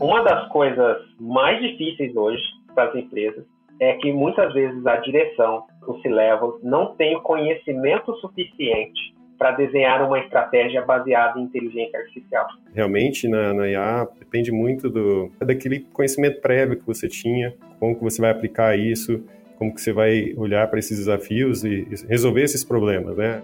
Uma das coisas mais difíceis hoje para as empresas é que muitas vezes a direção, o C-Level, não tem o conhecimento suficiente para desenhar uma estratégia baseada em inteligência artificial. Realmente, na, na IA, depende muito do, daquele conhecimento prévio que você tinha, como que você vai aplicar isso, como que você vai olhar para esses desafios e resolver esses problemas, né?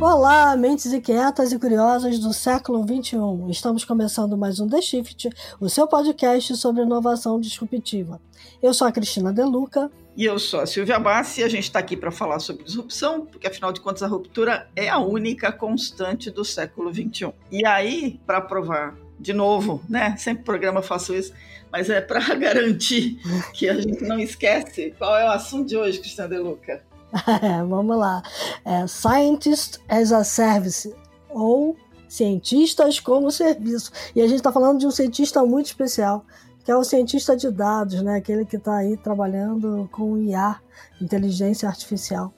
Olá, mentes inquietas e curiosas do século XXI. Estamos começando mais um The Shift, o seu podcast sobre inovação disruptiva. Eu sou a Cristina Deluca. E eu sou a Silvia Bassi e a gente está aqui para falar sobre disrupção, porque afinal de contas a ruptura é a única constante do século XXI. E aí, para provar de novo, né? Sempre programa faço isso, mas é para garantir que a gente não esquece qual é o assunto de hoje, Cristina Deluca. É, vamos lá. É Scientist as a Service, ou Cientistas como Serviço. E a gente está falando de um cientista muito especial, que é o cientista de dados, né? aquele que está aí trabalhando com IA, inteligência artificial,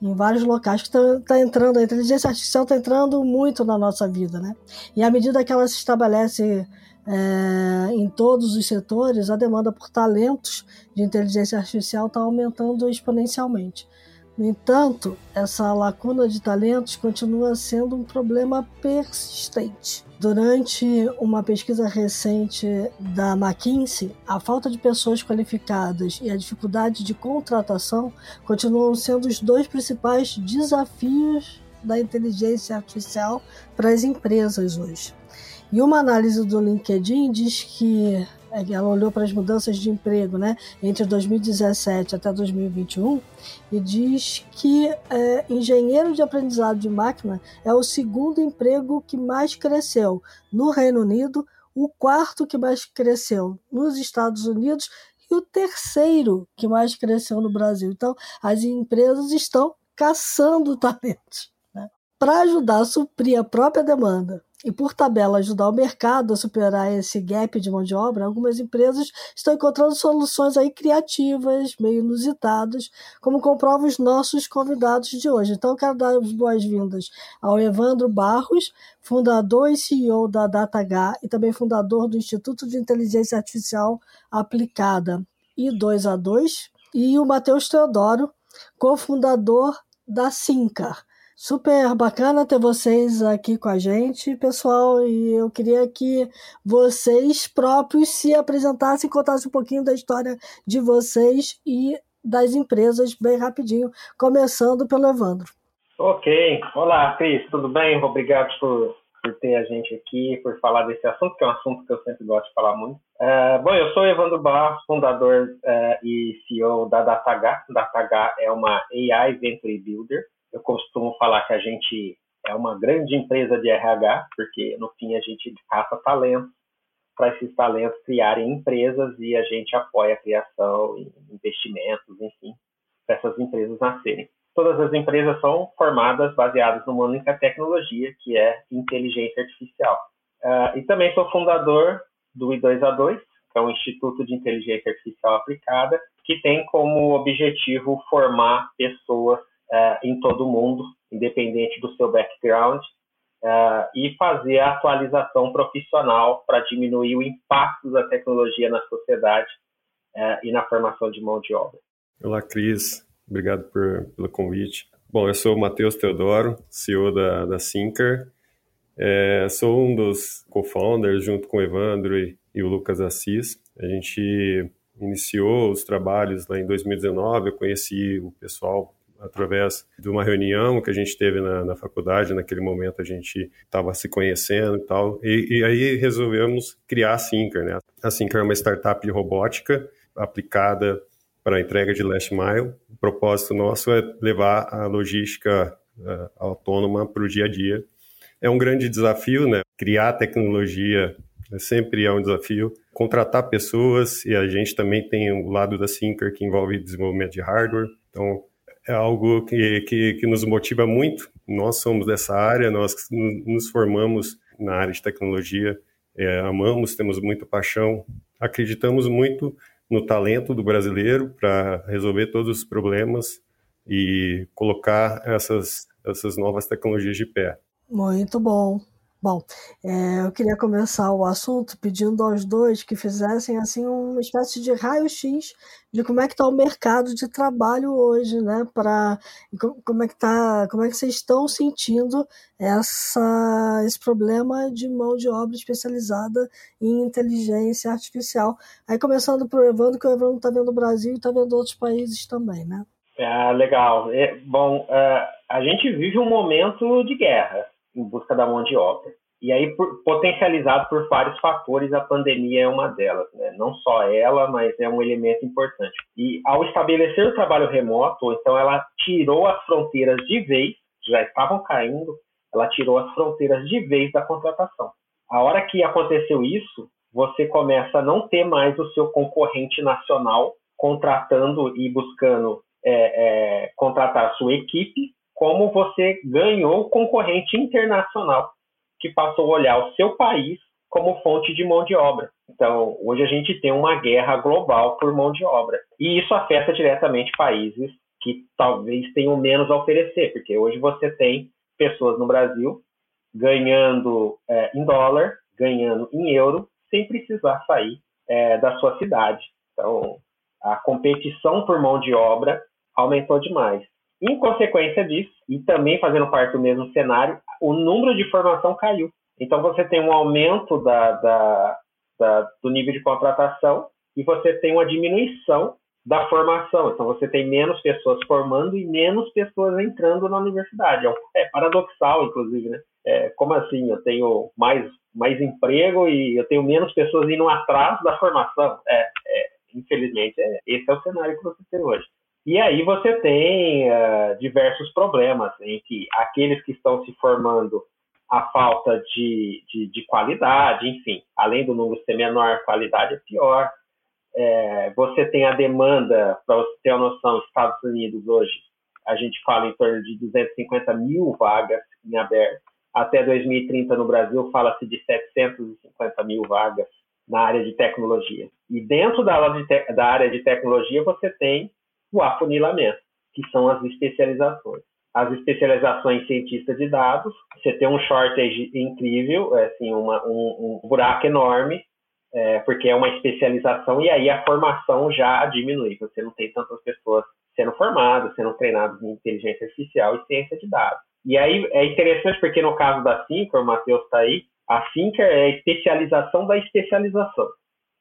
em vários locais que está tá entrando, a inteligência artificial está entrando muito na nossa vida. Né? E à medida que ela se estabelece é, em todos os setores, a demanda por talentos de inteligência artificial está aumentando exponencialmente. No entanto, essa lacuna de talentos continua sendo um problema persistente. Durante uma pesquisa recente da McKinsey, a falta de pessoas qualificadas e a dificuldade de contratação continuam sendo os dois principais desafios da inteligência artificial para as empresas hoje. E uma análise do LinkedIn diz que ela olhou para as mudanças de emprego né, entre 2017 até 2021 e diz que é, engenheiro de aprendizado de máquina é o segundo emprego que mais cresceu no Reino Unido, o quarto que mais cresceu nos Estados Unidos e o terceiro que mais cresceu no Brasil. Então, as empresas estão caçando talentos né, para ajudar a suprir a própria demanda e, por tabela, ajudar o mercado a superar esse gap de mão de obra, algumas empresas estão encontrando soluções aí criativas, meio inusitadas, como comprovam os nossos convidados de hoje. Então, eu quero dar as boas-vindas ao Evandro Barros, fundador e CEO da DataH e também fundador do Instituto de Inteligência Artificial Aplicada I2A2, e o Matheus Teodoro, cofundador da Sincar. Super bacana ter vocês aqui com a gente, pessoal, e eu queria que vocês próprios se apresentassem contassem um pouquinho da história de vocês e das empresas bem rapidinho, começando pelo Evandro. Ok. Olá, Cris, tudo bem? Obrigado por, por ter a gente aqui, por falar desse assunto, que é um assunto que eu sempre gosto de falar muito. Uh, bom, eu sou Evandro Barros, fundador uh, e CEO da DataH. DataH é uma AI Venture Builder eu costumo falar que a gente é uma grande empresa de RH, porque no fim a gente caça talentos para esses talentos criarem empresas e a gente apoia a criação, investimentos, enfim, para essas empresas nascerem. Todas as empresas são formadas baseadas numa única tecnologia, que é inteligência artificial. Uh, e também sou fundador do I2A2, que é um Instituto de Inteligência Artificial Aplicada, que tem como objetivo formar pessoas uh, em todo mundo, independente do seu background, uh, e fazer a atualização profissional para diminuir o impacto da tecnologia na sociedade uh, e na formação de mão de obra. Olá, Cris. Obrigado por, pelo convite. Bom, eu sou o Matheus Teodoro, CEO da, da Sinker. É, sou um dos co-founders, junto com o Evandro e, e o Lucas Assis. A gente iniciou os trabalhos lá em 2019. Eu conheci o pessoal através de uma reunião que a gente teve na, na faculdade. Naquele momento a gente estava se conhecendo e tal. E, e, aí resolvemos criar a Sinker. Né? A Sinker é uma startup de robótica aplicada para a entrega de last mile. O propósito nosso é levar a logística uh, autônoma para o dia a dia. É um grande desafio, né? Criar tecnologia sempre é um desafio. Contratar pessoas, e a gente também tem o lado da Sinker que envolve desenvolvimento de hardware. Então, é algo que, que, que, nos motiva muito. Nós somos dessa área, nós nos formamos na área de tecnologia, é, amamos, temos muita paixão, acreditamos muito no talento do brasileiro para resolver todos os problemas e colocar essas, essas novas tecnologias de pé. Muito bom. Bom, é, eu queria começar o assunto pedindo aos dois que fizessem assim uma espécie de raio-x de como é que está o mercado de trabalho hoje, né? Para como é que tá, como é que vocês estão sentindo essa, esse problema de mão de obra especializada em inteligência artificial. Aí começando por Evandro, que o Evandro está vendo o Brasil e está vendo outros países também, né? Ah, legal. É, bom, uh, a gente vive um momento de guerra em busca da mão de obra. E aí, por, potencializado por vários fatores, a pandemia é uma delas. Né? Não só ela, mas é um elemento importante. E ao estabelecer o trabalho remoto, então ela tirou as fronteiras de vez, já estavam caindo, ela tirou as fronteiras de vez da contratação. A hora que aconteceu isso, você começa a não ter mais o seu concorrente nacional contratando e buscando é, é, contratar sua equipe como você ganhou concorrente internacional que passou a olhar o seu país como fonte de mão de obra. Então, hoje a gente tem uma guerra global por mão de obra. E isso afeta diretamente países que talvez tenham menos a oferecer, porque hoje você tem pessoas no Brasil ganhando é, em dólar, ganhando em euro, sem precisar sair é, da sua cidade. Então, a competição por mão de obra aumentou demais. Em consequência disso, e também fazendo parte do mesmo cenário, o número de formação caiu. Então você tem um aumento da, da, da, do nível de contratação e você tem uma diminuição da formação. Então você tem menos pessoas formando e menos pessoas entrando na universidade. É, é paradoxal, inclusive, né? É, como assim? Eu tenho mais, mais emprego e eu tenho menos pessoas indo atrás da formação. É, é infelizmente, é, esse é o cenário que você tem hoje. E aí você tem uh, diversos problemas em que aqueles que estão se formando a falta de, de, de, qualidade, enfim, além do número ser menor, a qualidade é pior. É, você tem a demanda, para você ter uma noção, Estados Unidos hoje, a gente fala em torno de 250 mil vagas em aberto. Até 2030 no Brasil fala-se de 750 mil vagas na área de tecnologia. E dentro da, da área de tecnologia você tem o afunilamento, que são as especializações. As especializações cientista de dados, você tem um shortage incrível, é, assim, uma, um, um, buraco enorme, é, porque é uma especialização e aí a formação já diminui. Você não tem tantas pessoas sendo formadas, sendo treinadas em inteligência artificial e ciência de dados. E aí é interessante porque no caso da Sinker, o Matheus está aí, a Sinker é a especialização da especialização.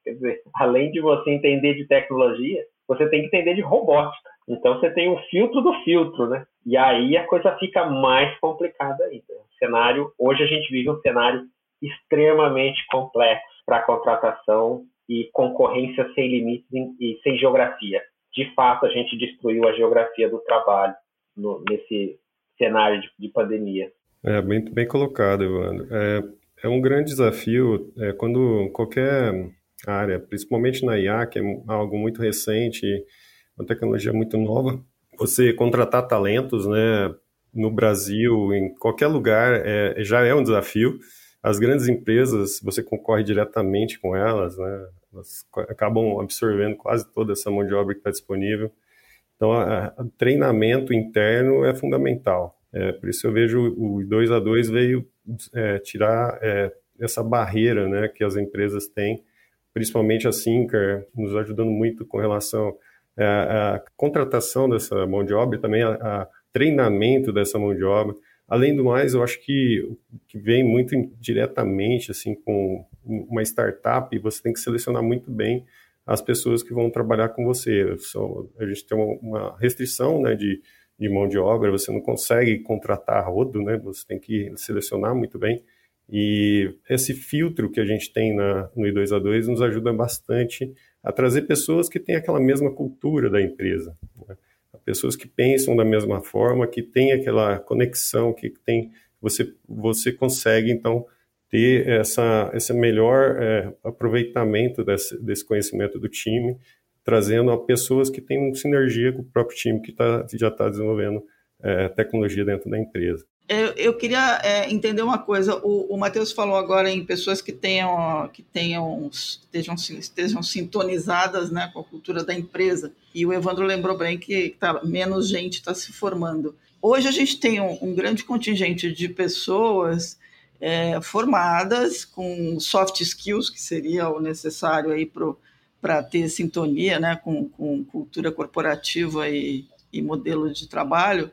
Quer dizer, além de você entender de tecnologia, você tem que entender de robótica. Então você tem o filtro do filtro, né? E aí a coisa fica mais complicada ainda. O cenário, hoje a gente vive um cenário extremamente complexo para contratação e concorrência sem limites e sem geografia. De fato, a gente destruiu a geografia do trabalho no, nesse cenário de, de, pandemia. É bem, bem colocado, Evandro. É, é um grande desafio é, quando qualquer área, principalmente na IA, que é algo muito recente, uma tecnologia muito nova. Você contratar talentos, né, no Brasil, em qualquer lugar, é, já é um desafio. As grandes empresas, você concorre diretamente com elas, né, elas acabam absorvendo quase toda essa mão de obra que está disponível. Então, o treinamento interno é fundamental. É, por isso eu vejo o 2 a 2 veio é, tirar é, essa barreira né, que as empresas têm principalmente a Sinker, nos ajudando muito com relação à, à contratação dessa mão de obra e também a, a, treinamento dessa mão de obra. Além do mais, eu acho que que vem muito diretamente assim com uma startup, você tem que selecionar muito bem as pessoas que vão trabalhar com você. a gente tem uma, uma restrição né, de, de mão de obra, você não consegue contratar rodo, né? Você tem que selecionar muito bem. E esse filtro que a gente tem na, no I2A2 nos ajuda bastante a trazer pessoas que têm aquela mesma cultura da empresa. Né? Pessoas que pensam da mesma forma, que têm aquela conexão, que tem, você, você consegue, então, ter essa, esse melhor é, aproveitamento desse, desse conhecimento do time, trazendo a pessoas que têm sinergia com o próprio time que tá, já está desenvolvendo é, tecnologia dentro da empresa. Eu, eu queria é, entender uma coisa. O, o Matheus falou agora em pessoas que tenham, que tenham estejam, estejam sintonizadas né, com a cultura da empresa. E o Evandro lembrou bem que tá, menos gente está se formando. Hoje a gente tem um, um grande contingente de pessoas é, formadas com soft skills, que seria o necessário aí para ter sintonia né, com, com cultura corporativa e, e modelo de trabalho,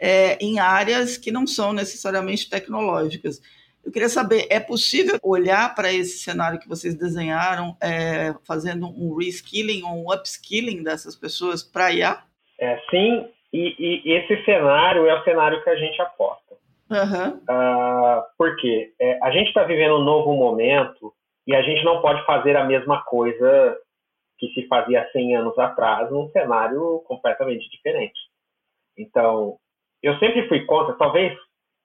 é, em áreas que não são necessariamente tecnológicas. Eu queria saber, é possível olhar para esse cenário que vocês desenharam, é, fazendo um reskilling ou um upskilling dessas pessoas para IA? É, sim, e, e, esse cenário é o cenário que a gente aposta. Uhum. Uh, por quê? É, a gente está vivendo um novo momento e a gente não pode fazer a mesma coisa que se fazia 100 anos atrás num cenário completamente diferente. Então, eu sempre fui contra, talvez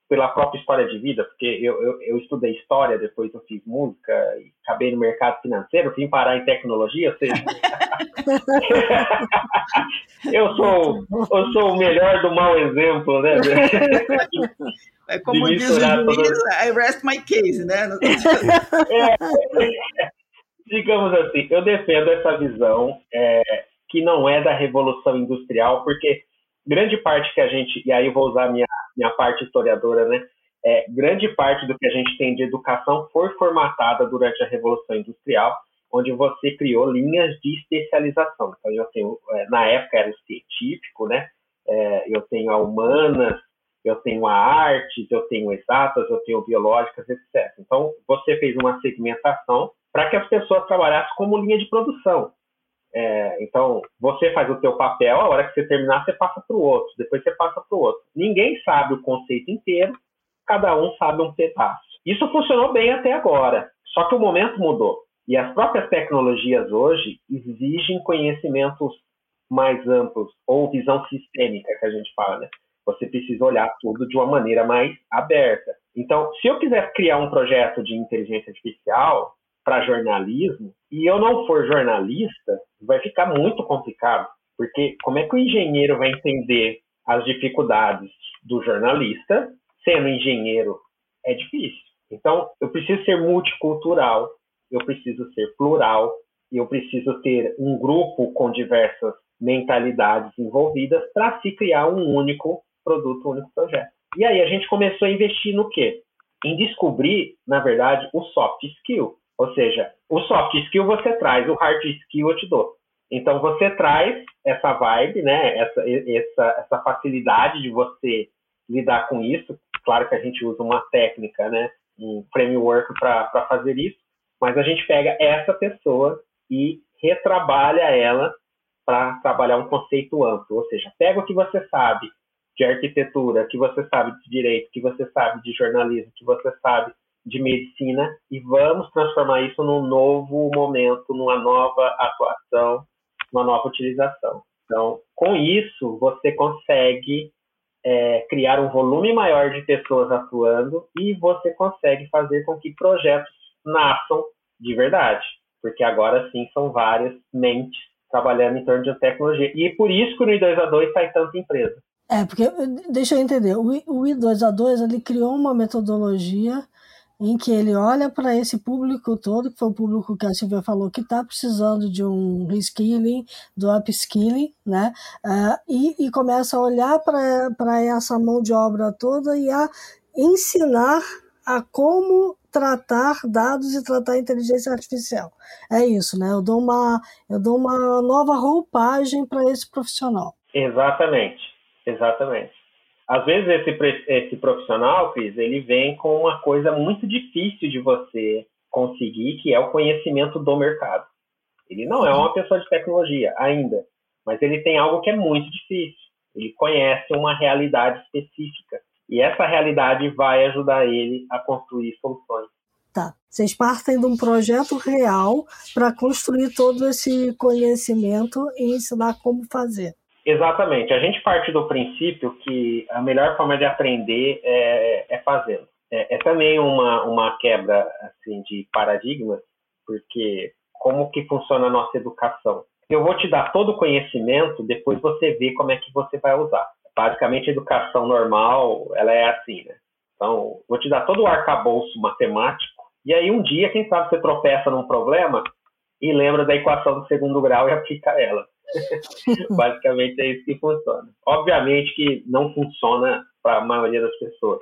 pela própria história de vida, porque eu, eu, eu, estudei história, depois eu fiz música e acabei no mercado financeiro, vim parar em tecnologia, ou seja, eu sou eu sou o melhor do mau exemplo, né? É como diz o juiz, I rest my case, né? é, digamos assim, eu defendo essa visão é, que não é da revolução industrial, porque grande parte que a gente, e aí vou usar minha, minha parte historiadora, né? É, grande parte do que a gente tem de educação foi formatada durante a Revolução Industrial, onde você criou linhas de especialização. Então, eu tenho, é, na época era o científico, né? É, eu tenho a humanas, eu tenho a artes, eu tenho exatas, eu tenho biológicas, etc. Então, você fez uma segmentação para que as pessoas trabalhassem como linha de produção. É, então, você faz o teu papel, a hora que você terminar, você passa para o outro, depois você passa para o outro. Ninguém sabe o conceito inteiro, cada um sabe um pedaço. Isso funcionou bem até agora, só que o momento mudou. E as próprias tecnologias hoje exigem conhecimentos mais amplos, ou visão sistêmica, que a gente fala, né? Você precisa olhar tudo de uma maneira mais aberta. Então, se eu quiser criar um projeto de inteligência artificial, para jornalismo e eu não for jornalista, vai ficar muito complicado, porque como é que o engenheiro vai entender as dificuldades do jornalista sendo engenheiro? É difícil. Então, eu preciso ser multicultural, eu preciso ser plural, eu preciso ter um grupo com diversas mentalidades envolvidas para se criar um único produto, um único projeto. E aí a gente começou a investir no quê? Em descobrir, na verdade, o soft skill. Ou seja, o soft skill você traz, o hard skill eu te dou. Então você traz essa vibe, né? Essa, essa, essa facilidade de você lidar com isso. Claro que a gente usa uma técnica, né? Um framework para fazer isso, mas a gente pega essa pessoa e retrabalha ela para trabalhar um conceito amplo. Ou seja, pega o que você sabe de arquitetura, que você sabe de direito, que você sabe de jornalismo, que você sabe de medicina e vamos transformar isso num novo momento, numa nova atuação, uma nova utilização. Então, com isso, você consegue é, criar um volume maior de pessoas atuando e você consegue fazer com que projetos nasçam de verdade, porque agora sim são várias mentes trabalhando em torno de tecnologia. E por isso que o I2A2 sai tanta empresa. É, porque, deixa eu entender, o I2A2 ele criou uma metodologia em que ele olha para esse público todo, que foi o público que a Silvia falou que está precisando de um reskilling, do upskilling, né? Uh, e, e começa a olhar para essa mão de obra toda e a ensinar a como tratar dados e tratar inteligência artificial. É isso, né? Eu dou uma, eu dou uma nova roupagem para esse profissional. Exatamente, exatamente. Às vezes esse, esse profissional, Cris, ele vem com uma coisa muito difícil de você conseguir, que é o conhecimento do mercado. Ele não é uma pessoa de tecnologia ainda, mas ele tem algo que é muito difícil. Ele conhece uma realidade específica. E essa realidade vai ajudar ele a construir soluções. Tá. Vocês partem de um projeto real para construir todo esse conhecimento e ensinar como fazer. Exatamente. A gente parte do princípio que a melhor forma de aprender é, é fazendo. É, é, também uma, uma quebra assim, de paradigmas, porque como que funciona a nossa educação? Eu vou te dar todo o conhecimento, depois você vê como é que você vai usar. basicamente a educação normal, ela é assim, né? Então, vou te dar todo o arcabouço matemático, e aí um dia, quem sabe, você tropeça num problema e lembra da equação do segundo grau e aplica ela. basicamente é isso que funciona. Obviamente que não funciona para a maioria das pessoas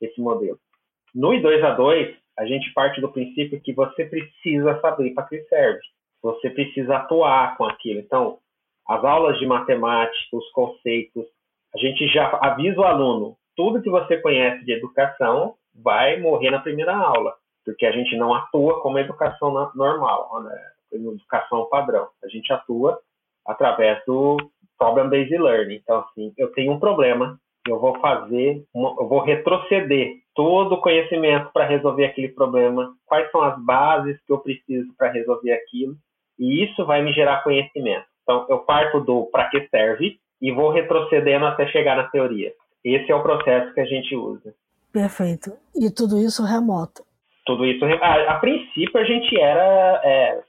esse modelo. No I2A2, a gente parte do princípio que você precisa saber para que serve. Você precisa atuar com aquilo. Então, as aulas de matemática, os conceitos, a gente já avisa o aluno, tudo que você conhece de educação vai morrer na primeira aula, porque a gente não atua como educação normal, né? educação padrão. A gente atua através do problem-based learning. Então, assim, eu tenho um problema, eu vou fazer, uma, eu vou retroceder todo o conhecimento para resolver aquele problema, quais são as bases que eu preciso para resolver aquilo, e isso vai me gerar conhecimento. Então, eu parto do para que serve e vou retrocedendo até chegar na teoria. Esse é o processo que a gente usa. Perfeito. E tudo isso remoto? Tudo isso, a, a princípio, a gente era, é,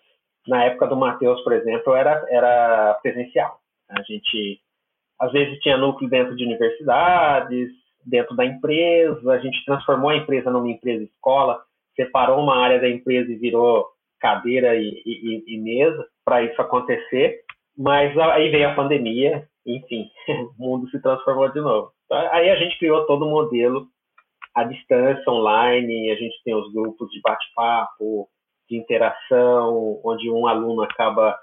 na época do Matheus, por exemplo, era, era presencial. A gente, às vezes, tinha núcleo dentro de universidades, dentro da empresa, a gente transformou a empresa numa empresa escola, separou uma área da empresa e virou cadeira e, e, e mesa para isso acontecer, mas aí veio a pandemia, enfim, o mundo se transformou de novo. Aí a gente criou todo o modelo à distância, online, a gente tem os grupos de bate-papo, de interação, onde um aluno acaba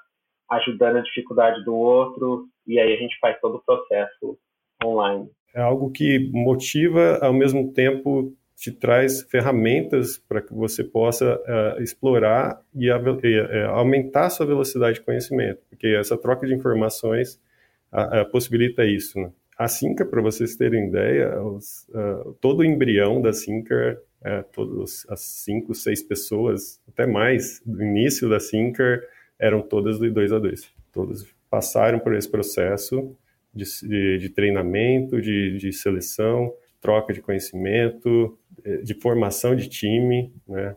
ajudando a dificuldade do outro, e aí a gente faz todo o processo online é algo que motiva, ao mesmo tempo te traz ferramentas para que você possa uh, explorar e, e uh, aumentar a sua velocidade de conhecimento, porque essa troca de informações uh, possibilita isso. Né? A Sinca, para vocês terem ideia, os, todo o embrião da Sinca, todos as cinco, seis pessoas, até mais, do início da Sinca, eram todas do 2 a 2. Todas passaram por esse processo de, de, de treinamento, de, de, seleção, troca de conhecimento, eh, de formação de time, né?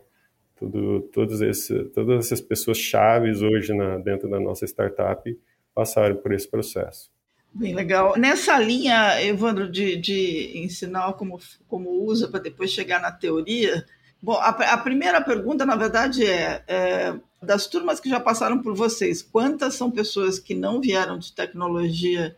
Tudo, todos esse, todas essas pessoas chaves hoje na, dentro da nossa startup passaram por esse processo. Bem legal. Nessa linha, Evandro, de, de ensinar como, como usa para depois chegar na teoria, bom, a, a primeira pergunta, na verdade, é, é, das turmas que já passaram por vocês, quantas são pessoas que não vieram de tecnologia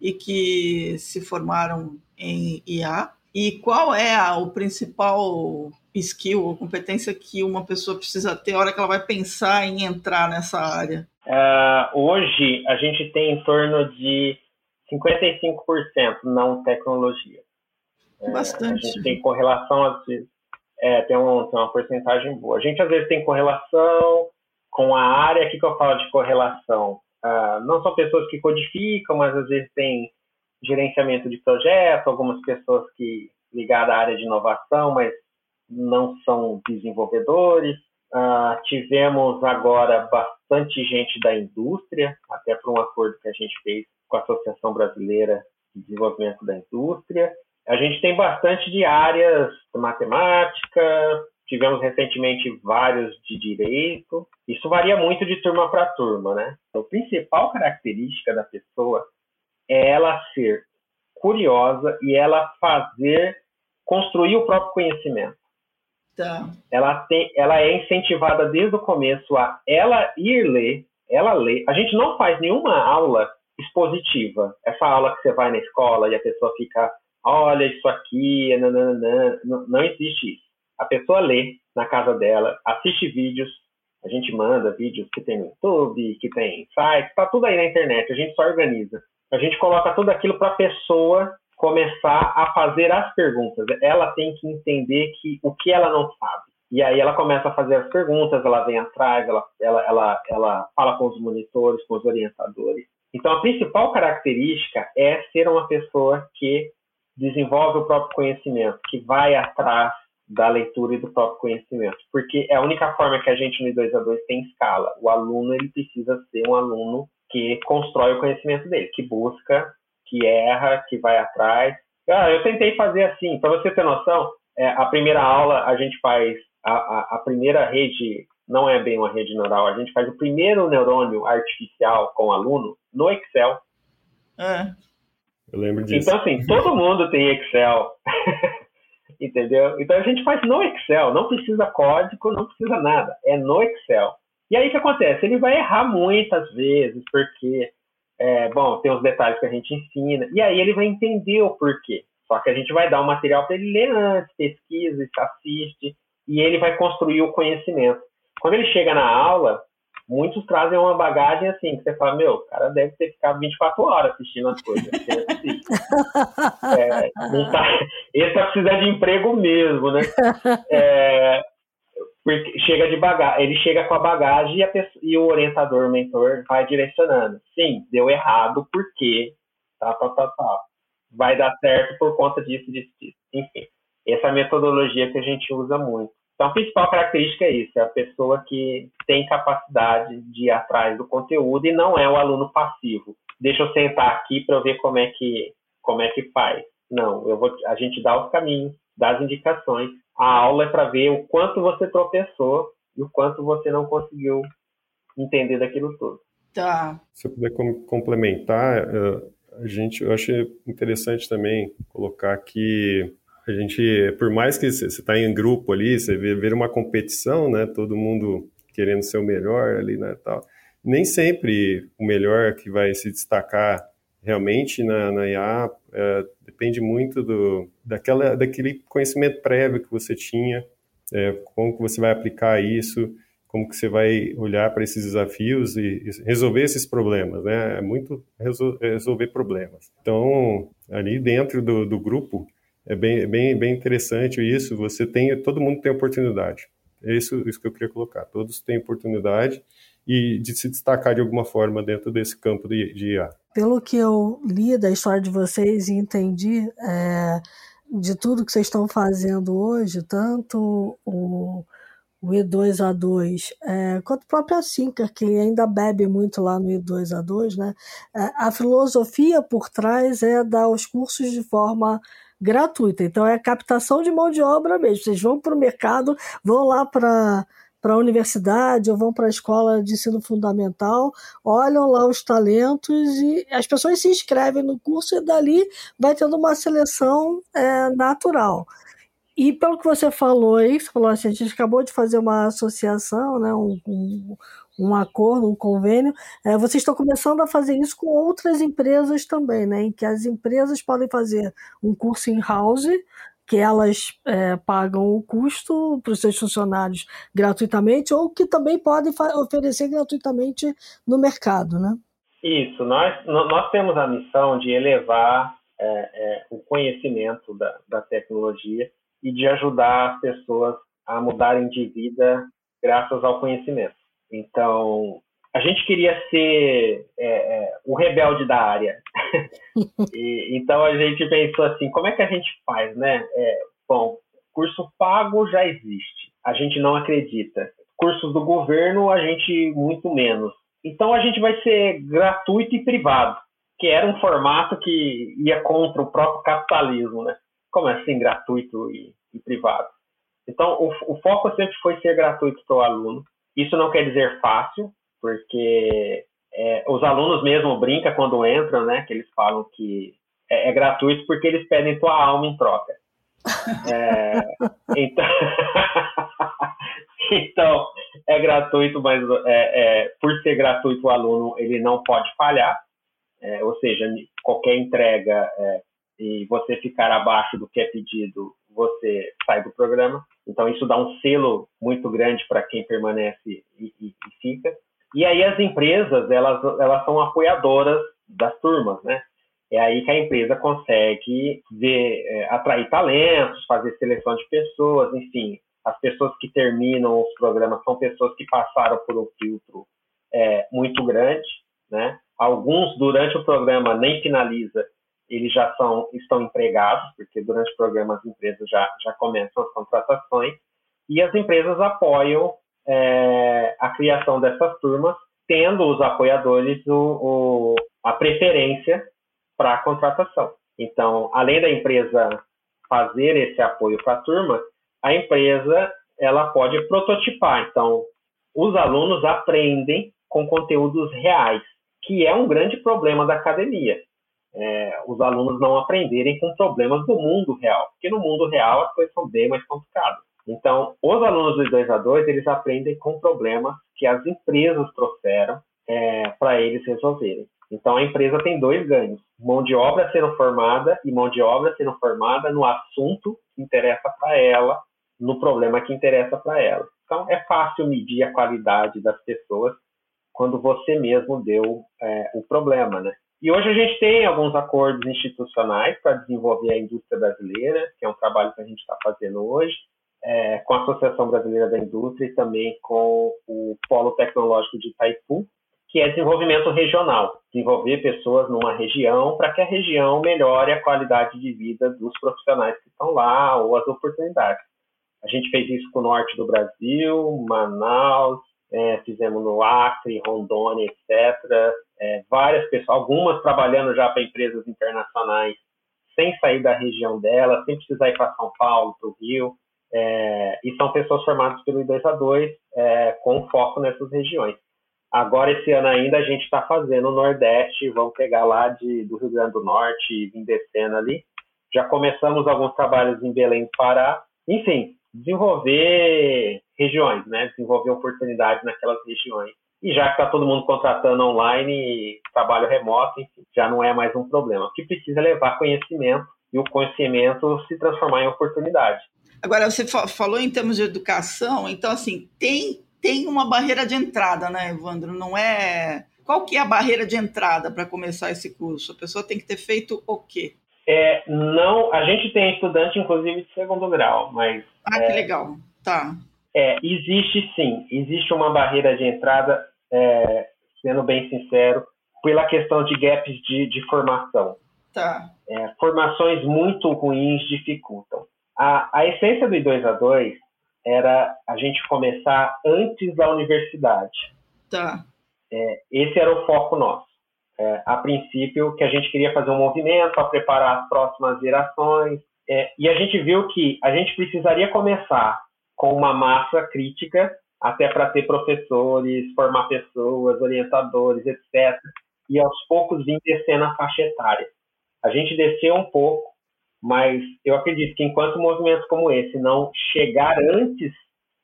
e que se formaram em IA? E qual é a, o principal skill ou competência que uma pessoa precisa ter na hora que ela vai pensar em entrar nessa área? Uh, hoje, a gente tem em torno de 55% não tecnologia. Bastante. É, a gente tem correlação, às vezes, é, tem, um, tem uma porcentagem boa. A gente, às vezes, tem correlação com a área. O que, que eu falo de correlação? Uh, não são pessoas que codificam, mas às vezes tem gerenciamento de projeto, algumas pessoas que ligadas à área de inovação, mas não são desenvolvedores. Uh, tivemos agora bastante gente da indústria, até por um acordo que a gente fez com a Associação Brasileira de Desenvolvimento da Indústria. A gente tem bastante de áreas de matemática, Tivemos recentemente vários de direito. Isso varia muito de turma para turma, né? A principal característica da pessoa é ela ser curiosa e ela fazer, construir o próprio conhecimento. Tá. Ela, tem, ela é incentivada desde o começo a ela ir ler, ela lê. A gente não faz nenhuma aula expositiva. Essa aula que você vai na escola e a pessoa fica, olha isso aqui, nananana. não, não existe isso. A pessoa lê na casa dela, assiste vídeos, a gente manda vídeos que tem no YouTube, que tem site, tá tudo aí na internet, a gente só organiza. A gente coloca tudo aquilo para a pessoa começar a fazer as perguntas. Ela tem que entender que o que ela não sabe. E aí ela começa a fazer as perguntas, ela vem atrás, ela, ela, ela, ela fala com os monitores, com os orientadores. Então a principal característica é ser uma pessoa que desenvolve o próprio conhecimento, que vai atrás da leitura e do próprio conhecimento, porque é a única forma que a gente no 2 a 2 tem escala. O aluno ele precisa ser um aluno que constrói o conhecimento dele, que busca, que erra, que vai atrás. Ah, eu tentei fazer assim, para você ter noção, é, a primeira aula a gente faz a, a, a, primeira rede não é bem uma rede neural, a gente faz o primeiro neurônio artificial com o aluno no Excel. É. Eu lembro disso. Então, assim, todo mundo tem Excel. Entendeu? Então a gente faz no Excel, não precisa código, não precisa nada, é no Excel. E aí o que acontece? Ele vai errar muitas vezes, porque, é, bom, tem os detalhes que a gente ensina, e aí ele vai entender o porquê. Só que a gente vai dar o um material para ele ler antes, pesquisa, assiste, e ele vai construir o conhecimento. Quando ele chega na aula, muitos trazem uma bagagem assim, que você fala, meu, o cara deve ter ficado 24 horas assistindo as coisas. é, tá, esse tá precisando de emprego mesmo, né? É, porque chega de bagagem, ele chega com a bagagem e, a pessoa, e, o orientador, o mentor, vai direcionando. Sim, deu errado porque tá, tá, tá, tá. Vai dar certo por conta disso, disso, disso. Enfim, essa é a metodologia que a gente usa muito. Então, a principal característica é isso, é a pessoa que tem capacidade de ir atrás do conteúdo e não é o aluno passivo. Deixa eu sentar aqui para eu ver como é que como é que faz. Não, eu vou, a gente dá os caminhos, dá as indicações. A aula é para ver o quanto você tropeçou e o quanto você não conseguiu entender daquilo tudo. Tá. Se eu puder complementar, eh, a gente, eu acho interessante também colocar que a gente, por mais que você está em grupo ali, você vê, vê uma competição, né? Todo mundo querendo ser o melhor ali, né? Tal. Nem sempre o melhor que vai se destacar realmente na, na IA é, depende muito do, daquela, daquele conhecimento prévio que você tinha, é, como que você vai aplicar isso, como que você vai olhar para esses desafios e, e, resolver esses problemas, né? É muito resol, resolver problemas. Então, ali dentro do, do grupo, é bem, bem, bem interessante isso. Você tem, todo mundo tem oportunidade. É isso, isso que eu queria colocar. Todos têm oportunidade e de se destacar de alguma forma dentro desse campo de, de IA. Pelo que eu li da história de vocês e entendi é, de tudo que vocês estão fazendo hoje, tanto o, o E2A2, é, quanto a própria Sinker, que ainda bebe muito lá no E2A2, né? É, a filosofia por trás é dar os cursos de forma gratuita. Então é captação de mão de obra mesmo. Vocês vão para o mercado, vão lá para para a universidade ou vão para a escola de ensino fundamental, olham lá os talentos e as pessoas se inscrevem no curso e dali vai tendo uma seleção é, natural. E pelo que você falou aí, você falou assim, a gente acabou de fazer uma associação, né, um, um, um acordo, um convênio, é, vocês estão começando a fazer isso com outras empresas também, né, em que as empresas podem fazer um curso in-house, que elas é, pagam o custo para os seus funcionários gratuitamente, ou que também podem oferecer gratuitamente no mercado, né? Isso, nós, nós temos a missão de elevar é, é, o conhecimento da, da tecnologia e de ajudar as pessoas a mudarem de vida graças ao conhecimento. Então, a gente queria ser é, é, o rebelde da área. e, então a gente pensou assim, como é que a gente faz, né? É, bom, curso pago já existe, a gente não acredita. Cursos do governo a gente muito menos. Então a gente vai ser gratuito e privado, que era um formato que ia contra o próprio capitalismo, né? Como assim gratuito e, e privado? Então o, o foco sempre foi ser gratuito para o aluno isso não quer dizer fácil, porque é, os alunos mesmo brincam quando entram, né? Que eles falam que é, é gratuito porque eles pedem tua alma em troca. É, então, então, é gratuito, mas é, é, por ser gratuito, o aluno ele não pode falhar. É, ou seja, qualquer entrega e você ficar abaixo do que é pedido, você sai do programa. Então, isso dá um selo muito grande para quem permanece e, e, e, fica. E aí, as empresas, elas, elas são apoiadoras das turmas, né? É aí que a empresa consegue ver, é, atrair talentos, fazer seleção de pessoas, enfim. As pessoas que terminam os programas são pessoas que passaram por um filtro é, muito grande, né? Alguns, durante o programa, nem finaliza eles já são, estão empregados, porque durante o programa as empresas já, já começam as contratações, e as empresas apoiam é, a criação dessas turmas, tendo os apoiadores o, o, a preferência para a contratação. Então, além da empresa fazer esse apoio para a turma, a empresa ela pode prototipar. Então, os alunos aprendem com conteúdos reais, que é um grande problema da academia é, os alunos não aprenderem com problemas do mundo real, porque no mundo real as coisas são bem mais complicadas. Então, os alunos do 2 a 2 eles aprendem com problemas que as empresas trouxeram é, para eles resolverem. Então, a empresa tem dois ganhos: mão de obra sendo formada e mão de obra sendo formada no assunto que interessa para ela, no problema que interessa para ela. Então, é fácil medir a qualidade das pessoas quando você mesmo deu é, o problema, né? E hoje a gente tem alguns acordos institucionais para desenvolver a indústria brasileira, que é um trabalho que a gente está fazendo hoje, é, com a Associação Brasileira da Indústria e também com o Polo Tecnológico de Itaipu, que é desenvolvimento regional, desenvolver pessoas numa região para que a região melhore a qualidade de vida dos profissionais que estão lá ou as oportunidades. A gente fez isso com o norte do Brasil, Manaus, é, fizemos no Acre, Rondônia, etc. É, várias pessoas, algumas trabalhando já para empresas internacionais, sem sair da região dela, sem precisar ir para São Paulo, para o Rio. É, e são pessoas formadas pelo I2A2 é, com foco nessas regiões. Agora, esse ano ainda, a gente está fazendo o Nordeste, vamos pegar lá de, do Rio Grande do Norte e vir descendo ali. Já começamos alguns trabalhos em Belém Pará. Enfim, desenvolver regiões, né? Desenvolver oportunidades naquelas regiões. E já que está todo mundo contratando online, trabalho remoto, enfim, já não é mais um problema. O que precisa é levar conhecimento e o conhecimento se transformar em oportunidade. Agora, você falou em termos de educação, então, assim, tem, tem uma barreira de entrada, né, Evandro? Não é. Qual que é a barreira de entrada para começar esse curso? A pessoa tem que ter feito o quê? É, não, a gente tem estudante, inclusive, de segundo grau, mas. Ah, é, que legal. Tá. É, existe sim, existe uma barreira de entrada, é, sendo bem sincero, pela questão de gaps de, de formação. Tá. É, formações muito ruins dificultam. A, a essência do I2 a 2 era a gente começar antes da universidade. Tá. É, esse era o foco nosso. É, a princípio, que a gente queria fazer um movimento para preparar as próximas gerações. É, e a gente viu que a gente precisaria começar com uma massa crítica, até para ter professores, formar pessoas, orientadores, etc. E aos poucos vir descendo a faixa etária. A gente desceu um pouco, mas eu acredito que enquanto movimentos como esse não chegar antes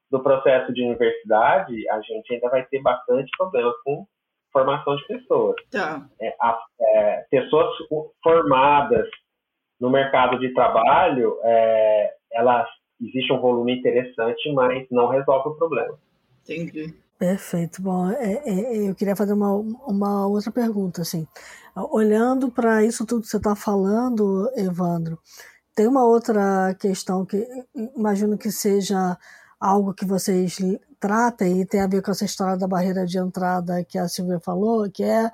do processo de universidade, a gente ainda vai ter bastante problema com formação de pessoas. Tá. É, a, é, pessoas formadas no mercado de trabalho, é, elas existe um volume interessante, mas não resolve o problema. Entendi. Perfeito. Bom, é, é, eu queria fazer uma, uma outra pergunta, assim. Olhando para isso tudo que você está falando, Evandro, tem uma outra questão que imagino que seja algo que vocês tratem e tem a ver com essa história da barreira de entrada que a Silvia falou, que é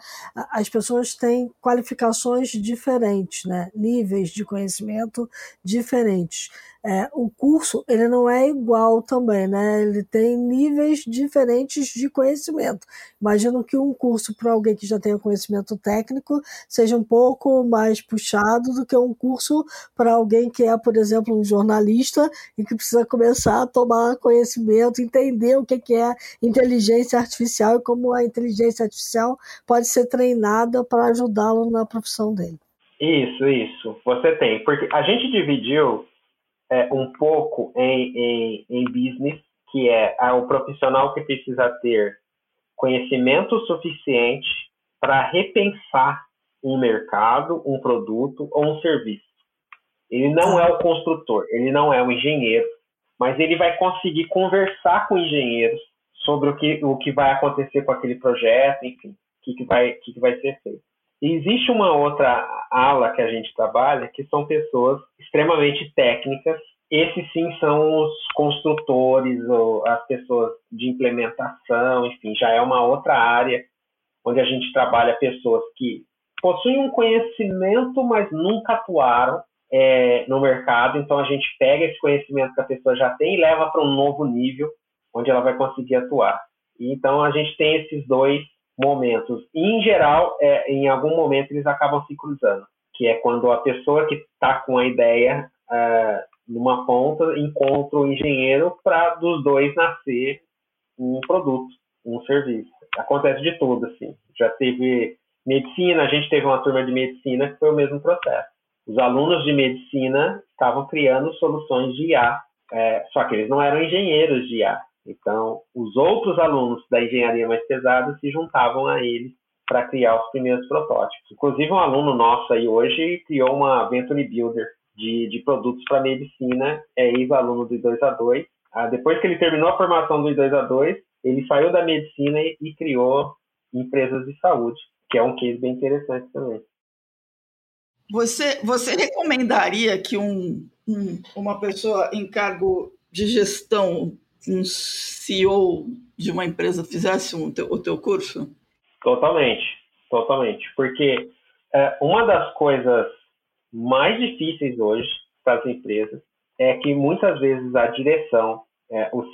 as pessoas têm qualificações diferentes, né? níveis de conhecimento diferentes é, o curso ele não é igual também, né? Ele tem níveis diferentes de conhecimento. Imagino que um curso para alguém que já tenha conhecimento técnico seja um pouco mais puxado do que um curso para alguém que é, por exemplo, um jornalista e que precisa começar a tomar conhecimento, entender o que é inteligência artificial e como a inteligência artificial pode ser treinada para ajudá-lo na profissão dele. Isso, isso. Você tem, porque a gente dividiu é, um pouco em, em, em business, que é, é o profissional que precisa ter conhecimento suficiente para repensar um mercado, um produto ou um serviço. Ele não é o construtor, ele não é o engenheiro, mas ele vai conseguir conversar com engenheiros sobre o que, o que vai acontecer com aquele projeto, enfim, o que, que, vai, que, que vai ser feito. E existe uma outra ala que a gente trabalha, que são pessoas extremamente técnicas. Esses sim são os construtores, ou as pessoas de implementação, enfim, já é uma outra área onde a gente trabalha pessoas que possuem um conhecimento, mas nunca atuaram é, no mercado. Então a gente pega esse conhecimento que a pessoa já tem e leva para um novo nível, onde ela vai conseguir atuar. E, então a gente tem esses dois momentos. E, em geral, é, em algum momento eles acabam se cruzando, que é quando a pessoa que está com a ideia é, numa ponta encontra o engenheiro para dos dois nascer um produto, um serviço. Acontece de tudo, assim. Já teve Medicina, a gente teve uma turma de medicina que foi o mesmo processo. Os alunos de medicina estavam criando soluções de IA, é, só que eles não eram engenheiros de IA. Então, os outros alunos da engenharia mais pesada se juntavam a eles para criar os primeiros protótipos. Inclusive, um aluno nosso aí hoje criou uma Venture Builder de, de produtos para medicina, é ex-aluno do I2A2. Ah, depois que ele terminou a formação do I2A2, ele saiu da medicina e, e criou empresas de saúde, que é um case bem interessante também. Você, você recomendaria que um, um, uma pessoa em cargo de gestão, um CEO de uma empresa, fizesse um, o teu curso? Totalmente, totalmente. Porque é, uma das coisas mais difíceis hoje para as empresas é que muitas vezes a direção, é, o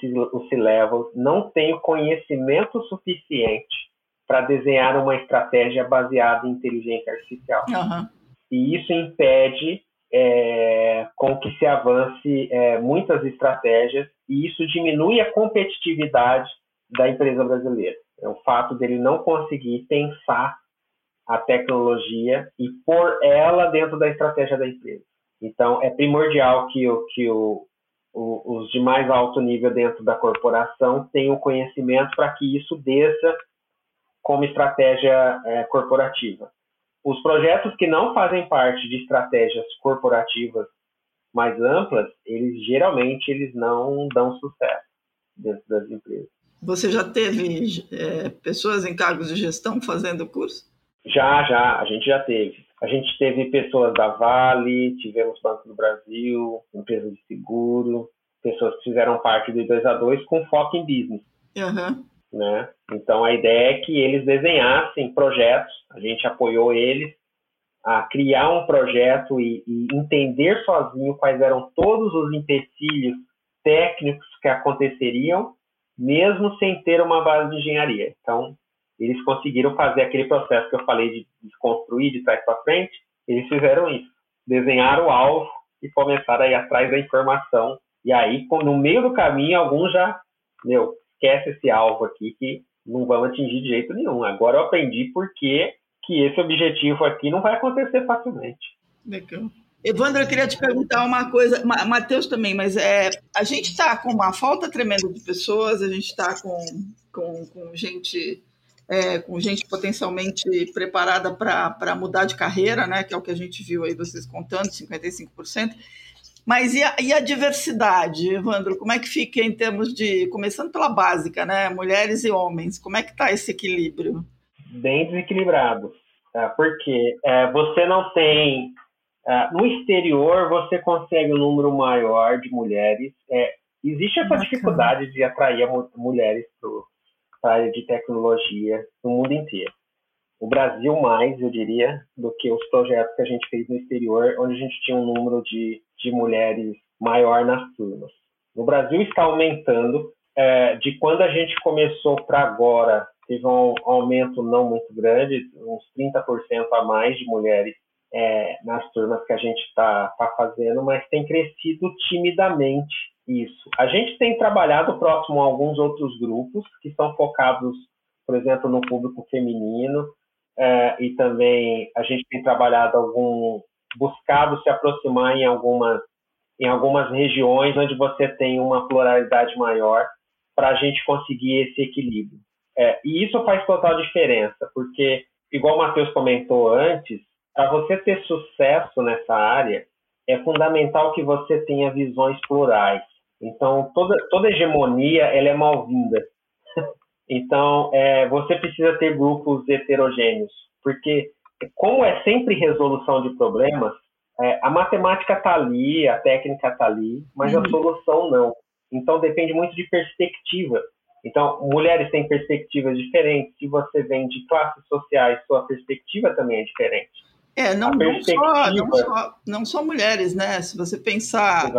C-Level, não tem o conhecimento suficiente para desenhar uma estratégia baseada em inteligência artificial. Uhum. E isso impede é, com que se avance é, muitas estratégias e isso diminui a competitividade da empresa brasileira. É o fato dele não conseguir pensar a tecnologia e pôr ela dentro da estratégia da empresa. Então, é primordial que, o, que o, o, os de mais alto nível dentro da corporação tenham conhecimento para que isso desça como estratégia é, corporativa. Os projetos que não fazem parte de estratégias corporativas mais amplas, eles geralmente eles não dão sucesso dentro das empresas. Você já teve é, pessoas em cargos de gestão fazendo curso? Já, já, a gente já teve. A gente teve pessoas da Vale, tivemos Banco do Brasil, empresas de seguro, pessoas que fizeram parte do 2 a 2 com foco em business. Uhum. Né? Então a ideia é que eles desenhassem projetos, a gente apoiou eles a criar um projeto e, e entender sozinho quais eram todos os empecilhos técnicos que aconteceriam, mesmo sem ter uma base de engenharia. Então, eles conseguiram fazer aquele processo que eu falei de desconstruir de trás para frente, eles fizeram isso. Desenharam o alvo e começaram a ir atrás da informação. E aí, no meio do caminho, alguns já, meu, esquece esse alvo aqui que não vamos atingir de jeito nenhum. Agora eu aprendi porque que esse objetivo aqui não vai acontecer facilmente. Legal. Evandro, eu queria te perguntar uma coisa, Matheus também, mas é, a gente está com uma falta tremenda de pessoas, a gente está com, com, com, gente é, com gente potencialmente preparada para mudar de carreira, né, que é o que a gente viu aí vocês contando, 55%. Mas e a, e a, diversidade, Evandro? Como é que fica em termos de, começando pela básica, né? Mulheres e homens, como é que está esse equilíbrio? Bem desequilibrado, tá? porque é, você não tem. É, no exterior, você consegue um número maior de mulheres. É, existe essa Bacana. dificuldade de atrair mulheres para a área de tecnologia no mundo inteiro o Brasil mais, eu diria, do que os projetos que a gente fez no exterior, onde a gente tinha um número de, de mulheres maior nas turmas. No Brasil está aumentando. É, de quando a gente começou para agora, teve um aumento não muito grande, uns 30% a mais de mulheres é, nas turmas que a gente está tá fazendo, mas tem crescido timidamente isso. A gente tem trabalhado próximo a alguns outros grupos que são focados, por exemplo, no público feminino, é, e também a gente tem trabalhado algum buscado se aproximar em algumas em algumas regiões onde você tem uma pluralidade maior para a gente conseguir esse equilíbrio. É, e isso faz total diferença, porque, igual o Matheus comentou antes, para você ter sucesso nessa área, é fundamental que você tenha visões plurais. Então, toda, toda hegemonia ela é mal-vinda. Então, é, você precisa ter grupos heterogêneos, porque como é sempre resolução de problemas, é, a matemática está ali, a técnica está ali, mas uhum. a solução não. Então, depende muito de perspectiva. Então, mulheres têm perspectivas diferentes. Se você vem de classes sociais, sua perspectiva também é diferente. É, não, não, só, não, só, não só mulheres, né? Se você pensar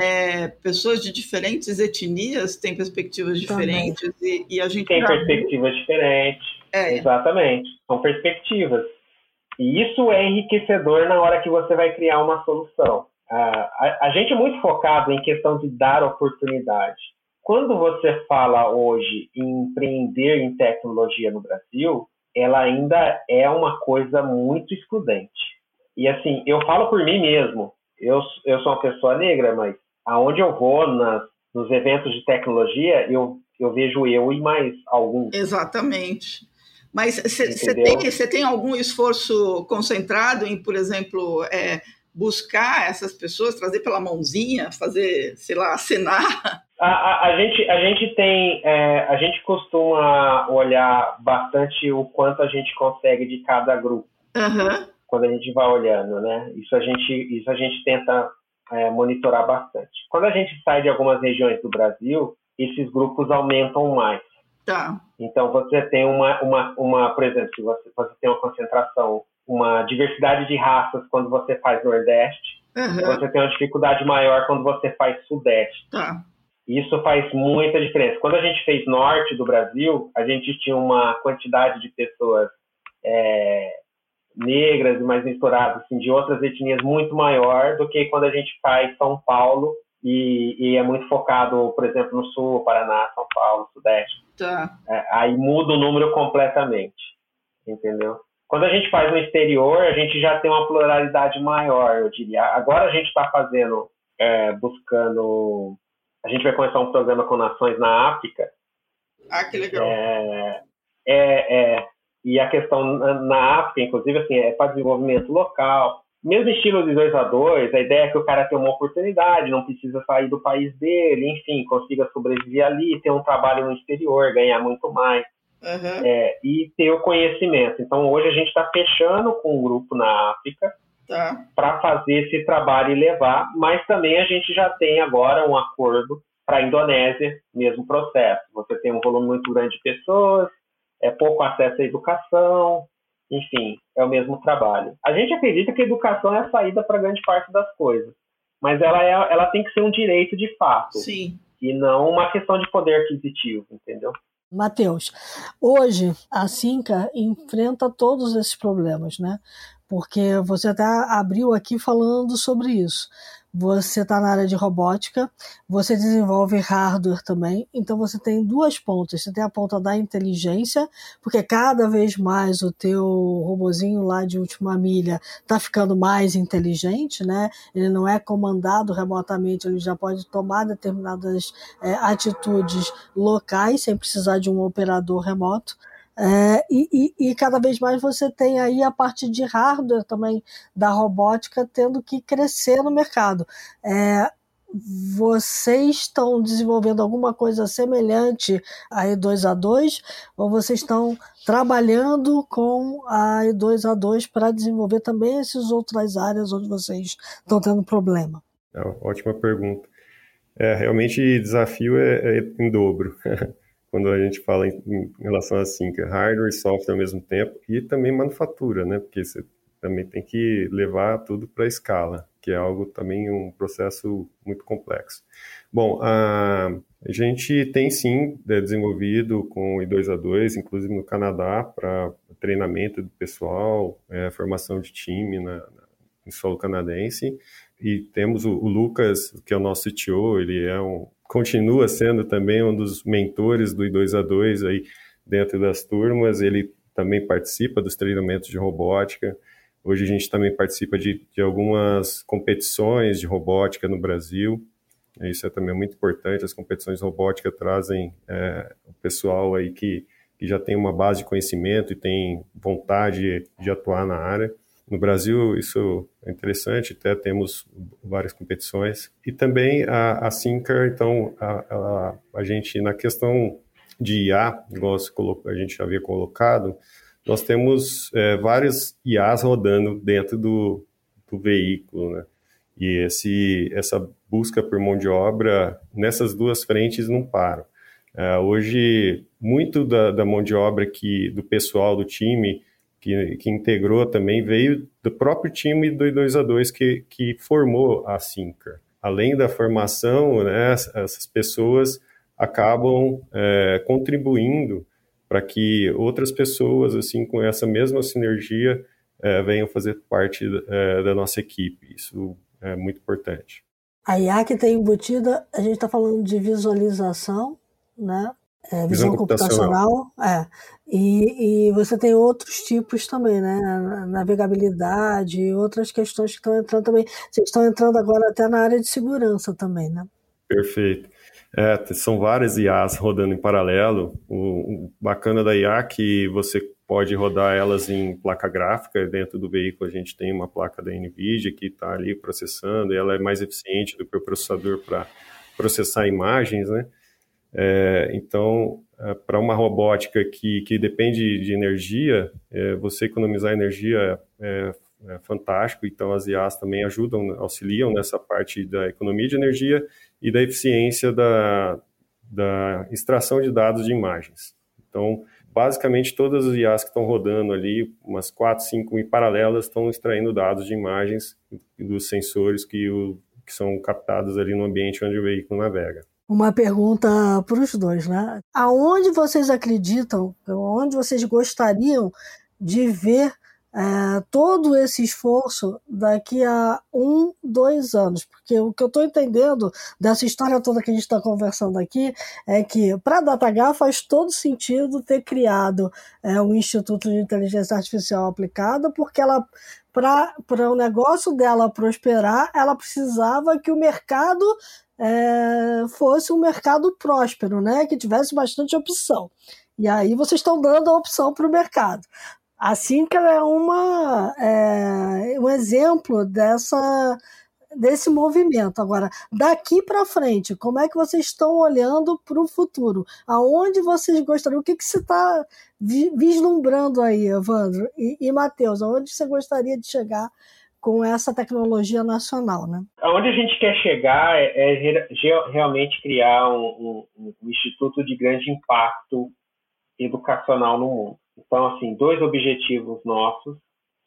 é, pessoas de diferentes etnias têm perspectivas diferentes e, e, a gente tem perspectivas viu... diferentes. É. Exatamente, são perspectivas. E isso é enriquecedor na hora que você vai criar uma solução. a, a gente é muito focado em questão de dar oportunidade. Quando você fala hoje em empreender em tecnologia no Brasil, ela ainda é uma coisa muito excludente. E assim, eu falo por mim mesmo. Eu, eu sou uma pessoa negra, mas aonde eu vou nas, nos eventos de tecnologia, eu, eu vejo eu e mais alguns. Exatamente. Mas você tem, tem algum esforço concentrado em, por exemplo, é, buscar essas pessoas, trazer pela mãozinha, fazer, sei lá, acenar? A, a, a gente, a gente tem, é, a gente costuma olhar bastante o quanto a gente consegue de cada grupo. Uhum. Quando a gente vai olhando, né? Isso a gente, isso a gente tenta é, monitorar bastante. Quando a gente sai de algumas regiões do Brasil, esses grupos aumentam mais. Tá. Então você tem uma, uma, uma por exemplo, se você, você tem uma concentração, uma diversidade de raças quando você faz Nordeste, uhum. você tem uma dificuldade maior quando você faz Sudeste. Tá. Isso faz muita diferença. Quando a gente fez Norte do Brasil, a gente tinha uma quantidade de pessoas é, negras e mais misturadas, assim, de outras etnias muito maior do que quando a gente faz São Paulo e, e, é muito focado, por exemplo, no Sul, Paraná, São Paulo, Sudeste. Tá. É, aí muda o número completamente, entendeu? Quando a gente faz no exterior, a gente já tem uma pluralidade maior, eu diria. Agora a gente está fazendo, é, buscando. A gente vai começar um programa com nações na África. Ah, que legal. É, é, é e a questão na África, inclusive, assim, é para desenvolvimento local mesmo estilo de 2 a 2 a ideia é que o cara tenha uma oportunidade, não precisa sair do país dele, enfim, consiga sobreviver ali, ter um trabalho no exterior, ganhar muito mais. Uhum. É, e ter o conhecimento. Então, hoje a gente está fechando com um grupo na África tá. para fazer esse trabalho e levar, mas também a gente já tem agora um acordo para a Indonésia, mesmo processo. Você tem um volume muito grande de pessoas, é pouco acesso à educação, enfim, é o mesmo trabalho. A gente acredita que a educação é a saída para grande parte das coisas, mas ela, é, ela tem que ser um direito de fato. Sim. E não uma questão de poder aquisitivo, entendeu? Mateus, hoje a Cinca enfrenta todos esses problemas, né? Porque você até abriu aqui falando sobre isso você está na área de robótica, você desenvolve hardware também, então você tem duas pontas. Você tem a ponta da inteligência, porque cada vez mais o teu robozinho lá de última milha está ficando mais inteligente, né? Ele não é comandado remotamente, ele já pode tomar determinadas é, atitudes locais sem precisar de um operador remoto. É, e, e, e, cada vez mais você tem aí a parte de hardware também da robótica tendo que crescer no mercado. É, vocês estão desenvolvendo alguma coisa semelhante a E2A2 ou vocês estão trabalhando com a E2A2 para desenvolver também essas outras áreas onde vocês estão tendo problema? É, ótima pergunta. É, realmente desafio é, é em dobro. quando a gente fala em, em relação assim, que hardware e software ao mesmo tempo, e também manufatura, né? Porque você também tem que levar tudo para a escala, que é algo também um processo muito complexo. Bom, a, gente tem sim é, desenvolvido com o I2A2, inclusive no Canadá, para treinamento do pessoal, é, formação de time na, na, em solo canadense, e temos o, o Lucas, que é o nosso CTO, ele é um continua sendo também um dos mentores do I2A2 aí dentro das turmas, ele também participa dos treinamentos de robótica. Hoje a gente também participa de, de algumas competições de robótica no Brasil. Isso é também muito importante. As competições de robótica trazem é, o pessoal aí que, que já tem uma base de conhecimento e tem vontade de atuar na área. No Brasil, isso é interessante, até temos várias competições. E também a, a Sinker, então, a, a, a, gente, na questão de IA, igual a gente já havia colocado, nós temos é, várias IAs rodando dentro do, do veículo, né? E esse, essa busca por mão de obra nessas duas frentes não para. É, hoje, muito da, da mão de obra que, do pessoal do time que, que integrou também, veio do próprio time do 2 a 2 que, que formou a Sinker. Além da formação, né, essas pessoas acabam é, contribuindo para que outras pessoas, assim, com essa mesma sinergia, é, venham fazer parte é, da nossa equipe. Isso é muito importante. A IA que tem embutida, a gente está falando de visualização, né? É, visão, visão computacional, computacional, é. E, e você tem outros tipos também, né? Navegabilidade outras questões que estão entrando também. Vocês estão entrando agora até na área de segurança também, né? Perfeito. É, são várias IAs rodando em paralelo. O, o bacana da IA é que você pode rodar elas em placa gráfica. Dentro do veículo a gente tem uma placa da NVIDIA que está ali processando, e ela é mais eficiente do que o processador para processar imagens, né? É, então, é, para uma robótica que, que depende de energia, é, você economizar energia é, é, fantástico. Então, as IAs também ajudam, auxiliam nessa parte da economia de energia e da eficiência da, da extração de dados de imagens. Então, basicamente, todas as IAs que estão rodando ali, umas 4, 5 em paralelas, estão extraindo dados de imagens dos sensores que, o, que são captados ali no ambiente onde o veículo navega uma pergunta para os dois, né? Aonde vocês acreditam, onde vocês gostariam de ver é, todo esse esforço daqui a um, dois anos? Porque o que eu estou entendendo dessa história toda que a gente está conversando aqui é que para a DataH faz todo sentido ter criado é, um Instituto de Inteligência Artificial Aplicada, porque ela para o negócio dela prosperar, ela precisava que o mercado é, fosse um mercado próspero, né? que tivesse bastante opção. E aí vocês estão dando a opção para o mercado. Assim que ela é uma, é, um exemplo dessa, desse movimento. Agora, daqui para frente, como é que vocês estão olhando para o futuro? Aonde vocês gostariam? O que, que você está vislumbrando aí, Evandro e, e Matheus? Aonde você gostaria de chegar com essa tecnologia nacional, né? Aonde a gente quer chegar é, é realmente criar um, um, um, instituto de grande impacto educacional no mundo. Então, assim, dois objetivos nossos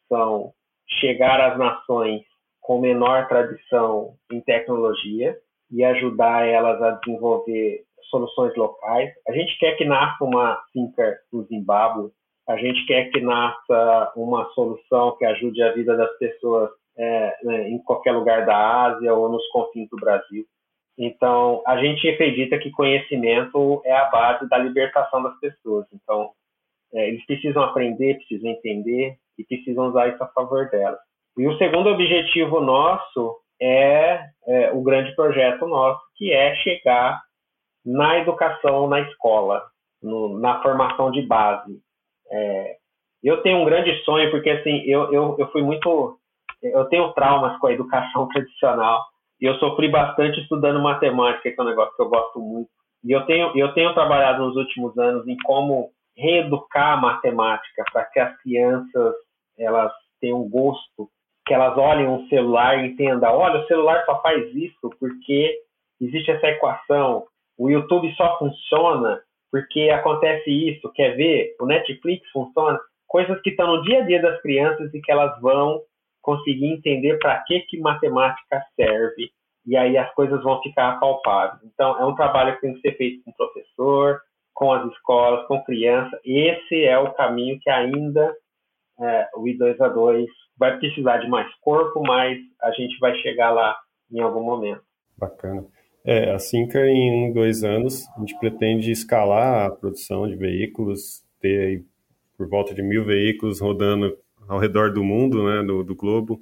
são chegar às nações com menor tradição em tecnologia e ajudar elas a desenvolver soluções locais. A gente quer que nasça uma Thinker no Zimbábue a gente quer que nasça uma solução que ajude a vida das pessoas é, né, em qualquer lugar da Ásia ou nos confins do Brasil. Então, a gente acredita que conhecimento é a base da libertação das pessoas. Então, é, eles precisam aprender, precisam entender e precisam usar isso a favor delas. E o segundo objetivo nosso é, é o grande projeto nosso, que é chegar na educação na escola, no, na formação de base. É, eu tenho um grande sonho, porque assim, eu, eu, eu fui muito. Eu tenho traumas com a educação tradicional. E eu sofri bastante estudando matemática, que é um negócio que eu gosto muito. E eu tenho, eu tenho trabalhado nos últimos anos em como reeducar a matemática para que as crianças elas tenham gosto, que elas olhem um celular e entendam, olha, o celular só faz isso porque existe essa equação. O YouTube só funciona porque acontece isso, quer ver? O Netflix funciona, coisas que estão no dia a dia das crianças e que elas vão conseguir entender para que que matemática serve e aí as coisas vão ficar palpáveis. Então é um trabalho que tem que ser feito com o professor, com as escolas, com criança. Esse é o caminho que ainda é, o I2A2 vai precisar de mais corpo, mas a gente vai chegar lá em algum momento. Bacana. É, assim que em um, dois anos a gente pretende escalar a produção de veículos, ter aí por volta de mil veículos rodando ao redor do mundo, né, do, do globo,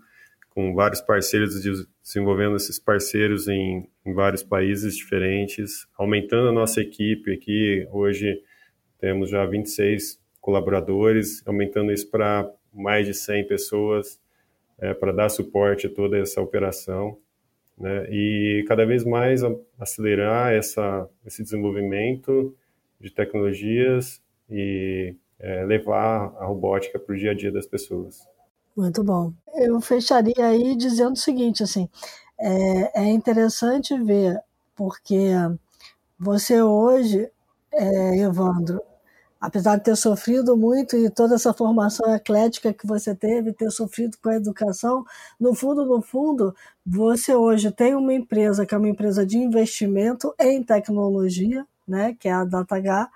com vários parceiros, desenvolvendo esses parceiros em, em, vários países diferentes, aumentando a nossa equipe aqui. Hoje temos já 26 colaboradores, aumentando isso para mais de 100 pessoas, é, para dar suporte a toda essa operação né? E cada vez mais acelerar essa, esse desenvolvimento de tecnologias e é, levar a robótica para o dia a dia das pessoas. Muito bom. Eu fecharia aí dizendo o seguinte, assim, é, é interessante ver, porque você hoje, é, Evandro, apesar de ter sofrido muito e toda essa formação eclética que você teve, ter sofrido com a educação, no fundo, no fundo, você hoje tem uma empresa que é uma empresa de investimento em tecnologia, né, que é a DataH,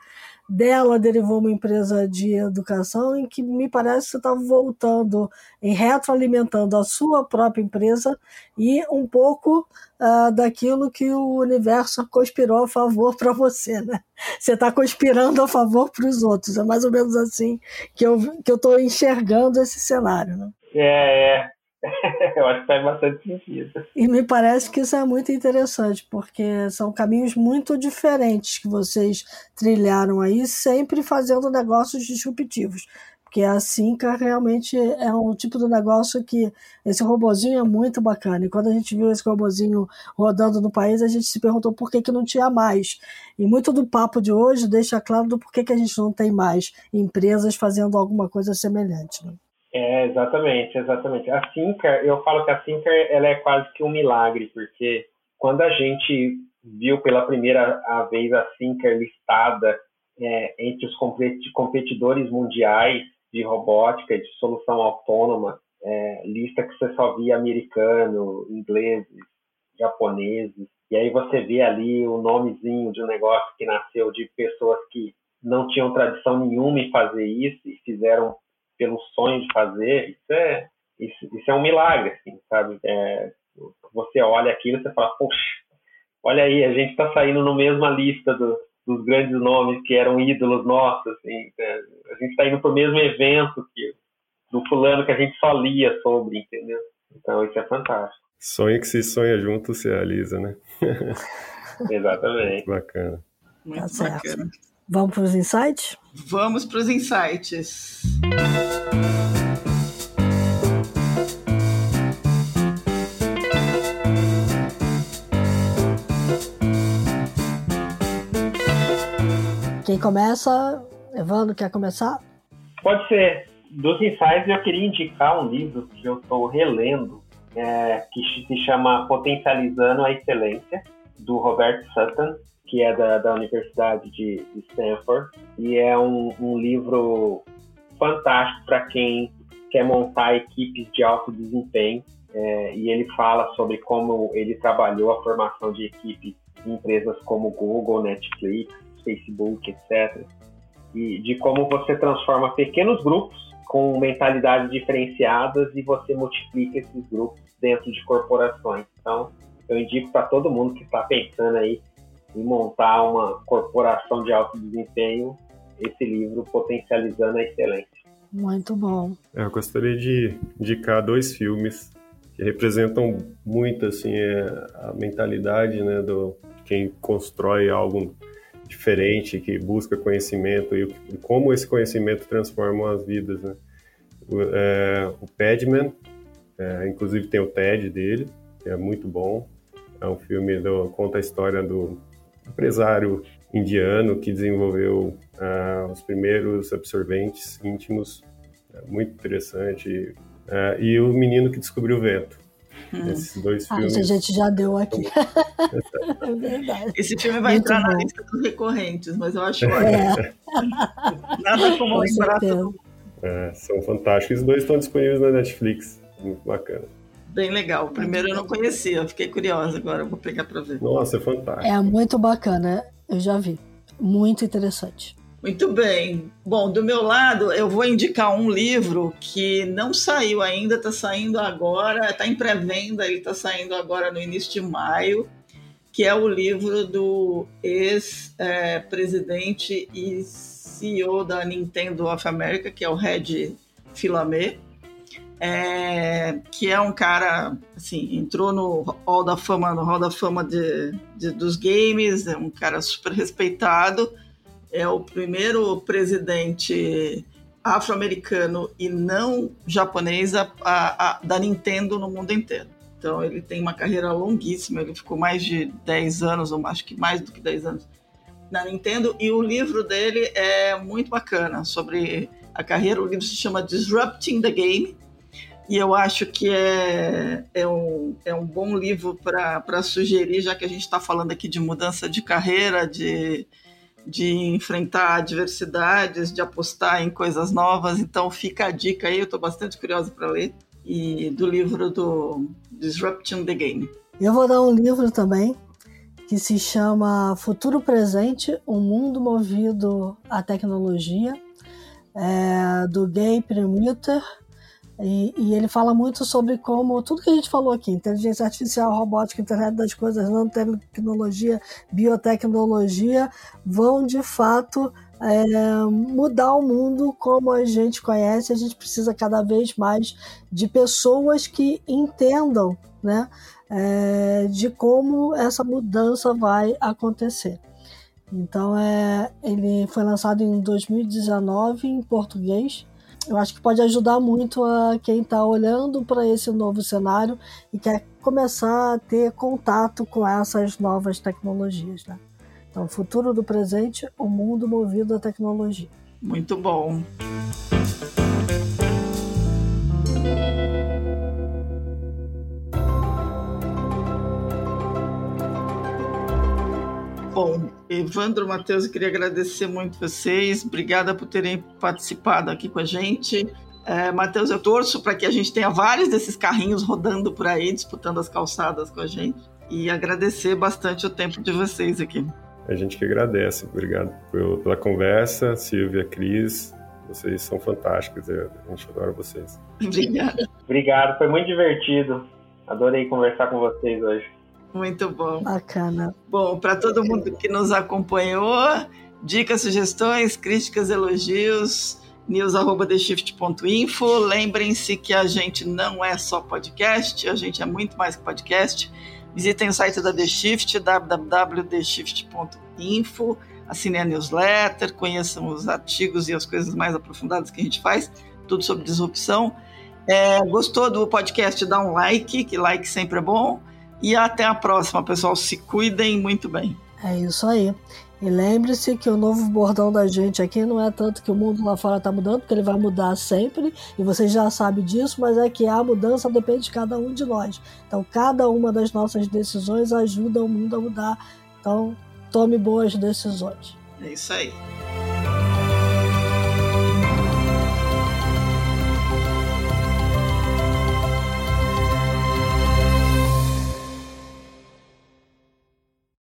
dela derivou uma empresa de educação em que me parece que está voltando e retroalimentando a sua própria empresa e um pouco uh, daquilo que o universo conspirou a favor para você, né? Você está conspirando a favor para os outros. É mais ou menos assim que eu que eu estou enxergando esse cenário, né? É, é. Eu acho que faz bastante sentido. E me parece que isso é muito interessante, porque são caminhos muito diferentes que vocês trilharam aí, sempre fazendo negócios disruptivos. Porque a Cinca realmente é um tipo de negócio que esse robozinho é muito bacana. E quando a gente viu esse robozinho rodando no país, a gente se perguntou por que, que não tinha mais. E muito do papo de hoje deixa claro do porquê que a gente não tem mais empresas fazendo alguma coisa semelhante. Né? É, exatamente, exatamente. A Sincar, eu falo que a Sincar ela é quase que um milagre, porque quando a gente viu pela primeira vez a Sincar listada é, entre os competidores mundiais de robótica, de solução autônoma, é, lista que você só via americano, ingleses, japoneses, e aí você vê ali o nomezinho de um negócio que nasceu de pessoas que não tinham tradição nenhuma em fazer isso e fizeram pelo sonho de fazer, isso é, isso, isso é um milagre, assim, sabe? É, você olha aquilo e você fala, poxa, olha aí, a gente está saindo no mesma lista do, dos grandes nomes que eram ídolos nossos, assim, é, a gente está indo para o mesmo evento que do fulano que a gente só lia sobre, entendeu? Então isso é fantástico. Sonho que se sonha junto se realiza, né? Exatamente. Bacana. Muito tá bacana. Vamos para os insights? Vamos para os insights. Quem começa? Evandro, quer começar? Pode ser. Dos insights, eu queria indicar um livro que eu estou relendo, é, que se chama Potencializando a Excelência, do Robert Sutton que é da, da Universidade de, Stanford, e é um, um livro fantástico para quem quer montar equipes de alto desempenho. É, e ele fala sobre como ele trabalhou a formação de equipes em empresas como Google, Netflix, Facebook, etc. E de como você transforma pequenos grupos com mentalidades diferenciadas e você multiplica esses grupos dentro de corporações. Então, eu indico para todo mundo que está pensando aí e montar uma corporação de alto desempenho, esse livro Potencializando a Excelência. Muito bom. É, eu gostaria de indicar dois filmes que representam muito assim é, a mentalidade né, do quem constrói algo diferente, que busca conhecimento e como esse conhecimento transforma as vidas. Né? O, é, o Padman, é, inclusive tem o TED dele, que é muito bom. É um filme do conta a história do empresário indiano que desenvolveu uh, os primeiros absorventes íntimos, uh, muito interessante. Uh, e o menino que descobriu o vento. Hum. Esses dois ah, filmes. a gente já deu aqui. é verdade. Esse filme vai muito entrar bom. na lista dos recorrentes, mas eu acho é. Nada como lembrar é, São fantásticos. Os dois estão disponíveis na Netflix. Muito bacana bem legal. Primeiro eu não conhecia, fiquei curiosa agora, vou pegar para ver. Nossa, é fantástico. É muito bacana, eu já vi. Muito interessante. Muito bem. Bom, do meu lado, eu vou indicar um livro que não saiu ainda, está saindo agora, está em pré-venda, ele está saindo agora no início de maio, que é o livro do ex-presidente e CEO da Nintendo of America, que é o Red Filame é, que é um cara, assim, entrou no Hall da Fama, no Hall da Fama de, de, dos games, é um cara super respeitado, é o primeiro presidente afro-americano e não japonês a, a, da Nintendo no mundo inteiro. Então ele tem uma carreira longuíssima, ele ficou mais de 10 anos, ou acho que mais do que 10 anos, na Nintendo, e o livro dele é muito bacana sobre a carreira, o livro se chama Disrupting the Game, e eu acho que é, é, um, é um bom livro para sugerir, já que a gente está falando aqui de mudança de carreira, de, de enfrentar adversidades, de apostar em coisas novas. Então fica a dica aí, eu estou bastante curiosa para ler, e do livro do Disrupting the Game. Eu vou dar um livro também, que se chama Futuro Presente, um mundo movido à tecnologia, é, do Gay Permuter. E, e, ele fala muito sobre como tudo que a gente falou aqui, inteligência artificial, robótica, internet das coisas, nanotecnologia, biotecnologia, vão de fato é, mudar o mundo como a gente conhece. A gente precisa cada vez mais de pessoas que entendam né, é, de como essa mudança vai acontecer. Então, é, ele foi lançado em 2019 em português eu acho que pode ajudar muito a quem está olhando para esse novo cenário e quer começar a ter contato com essas novas tecnologias. Né? Então, futuro do presente, o mundo movido à tecnologia. Muito bom. Evandro, Matheus, eu queria agradecer muito vocês. Obrigada por terem participado aqui com a gente. É, Matheus, eu torço para que a gente tenha vários desses carrinhos rodando por aí, disputando as calçadas com a gente. E agradecer bastante o tempo de vocês aqui. A gente que agradece. Obrigado pela conversa, Silvia, Cris. Vocês são fantásticos. A gente adora vocês. Obrigada. Obrigado, foi muito divertido. Adorei conversar com vocês hoje. Muito bom. Bacana. Bom, para todo mundo que nos acompanhou, dicas, sugestões, críticas, elogios, news.theshift.info. Lembrem-se que a gente não é só podcast, a gente é muito mais que podcast. Visitem o site da The Shift, www.theshift.info. Assinem a newsletter, conheçam os artigos e as coisas mais aprofundadas que a gente faz, tudo sobre disrupção. É, gostou do podcast? Dá um like, que like sempre é bom. E até a próxima, pessoal. Se cuidem muito bem. É isso aí. E lembre-se que o novo bordão da gente aqui não é tanto que o mundo lá fora está mudando, porque ele vai mudar sempre, e você já sabe disso, mas é que a mudança depende de cada um de nós. Então, cada uma das nossas decisões ajuda o mundo a mudar. Então, tome boas decisões. É isso aí.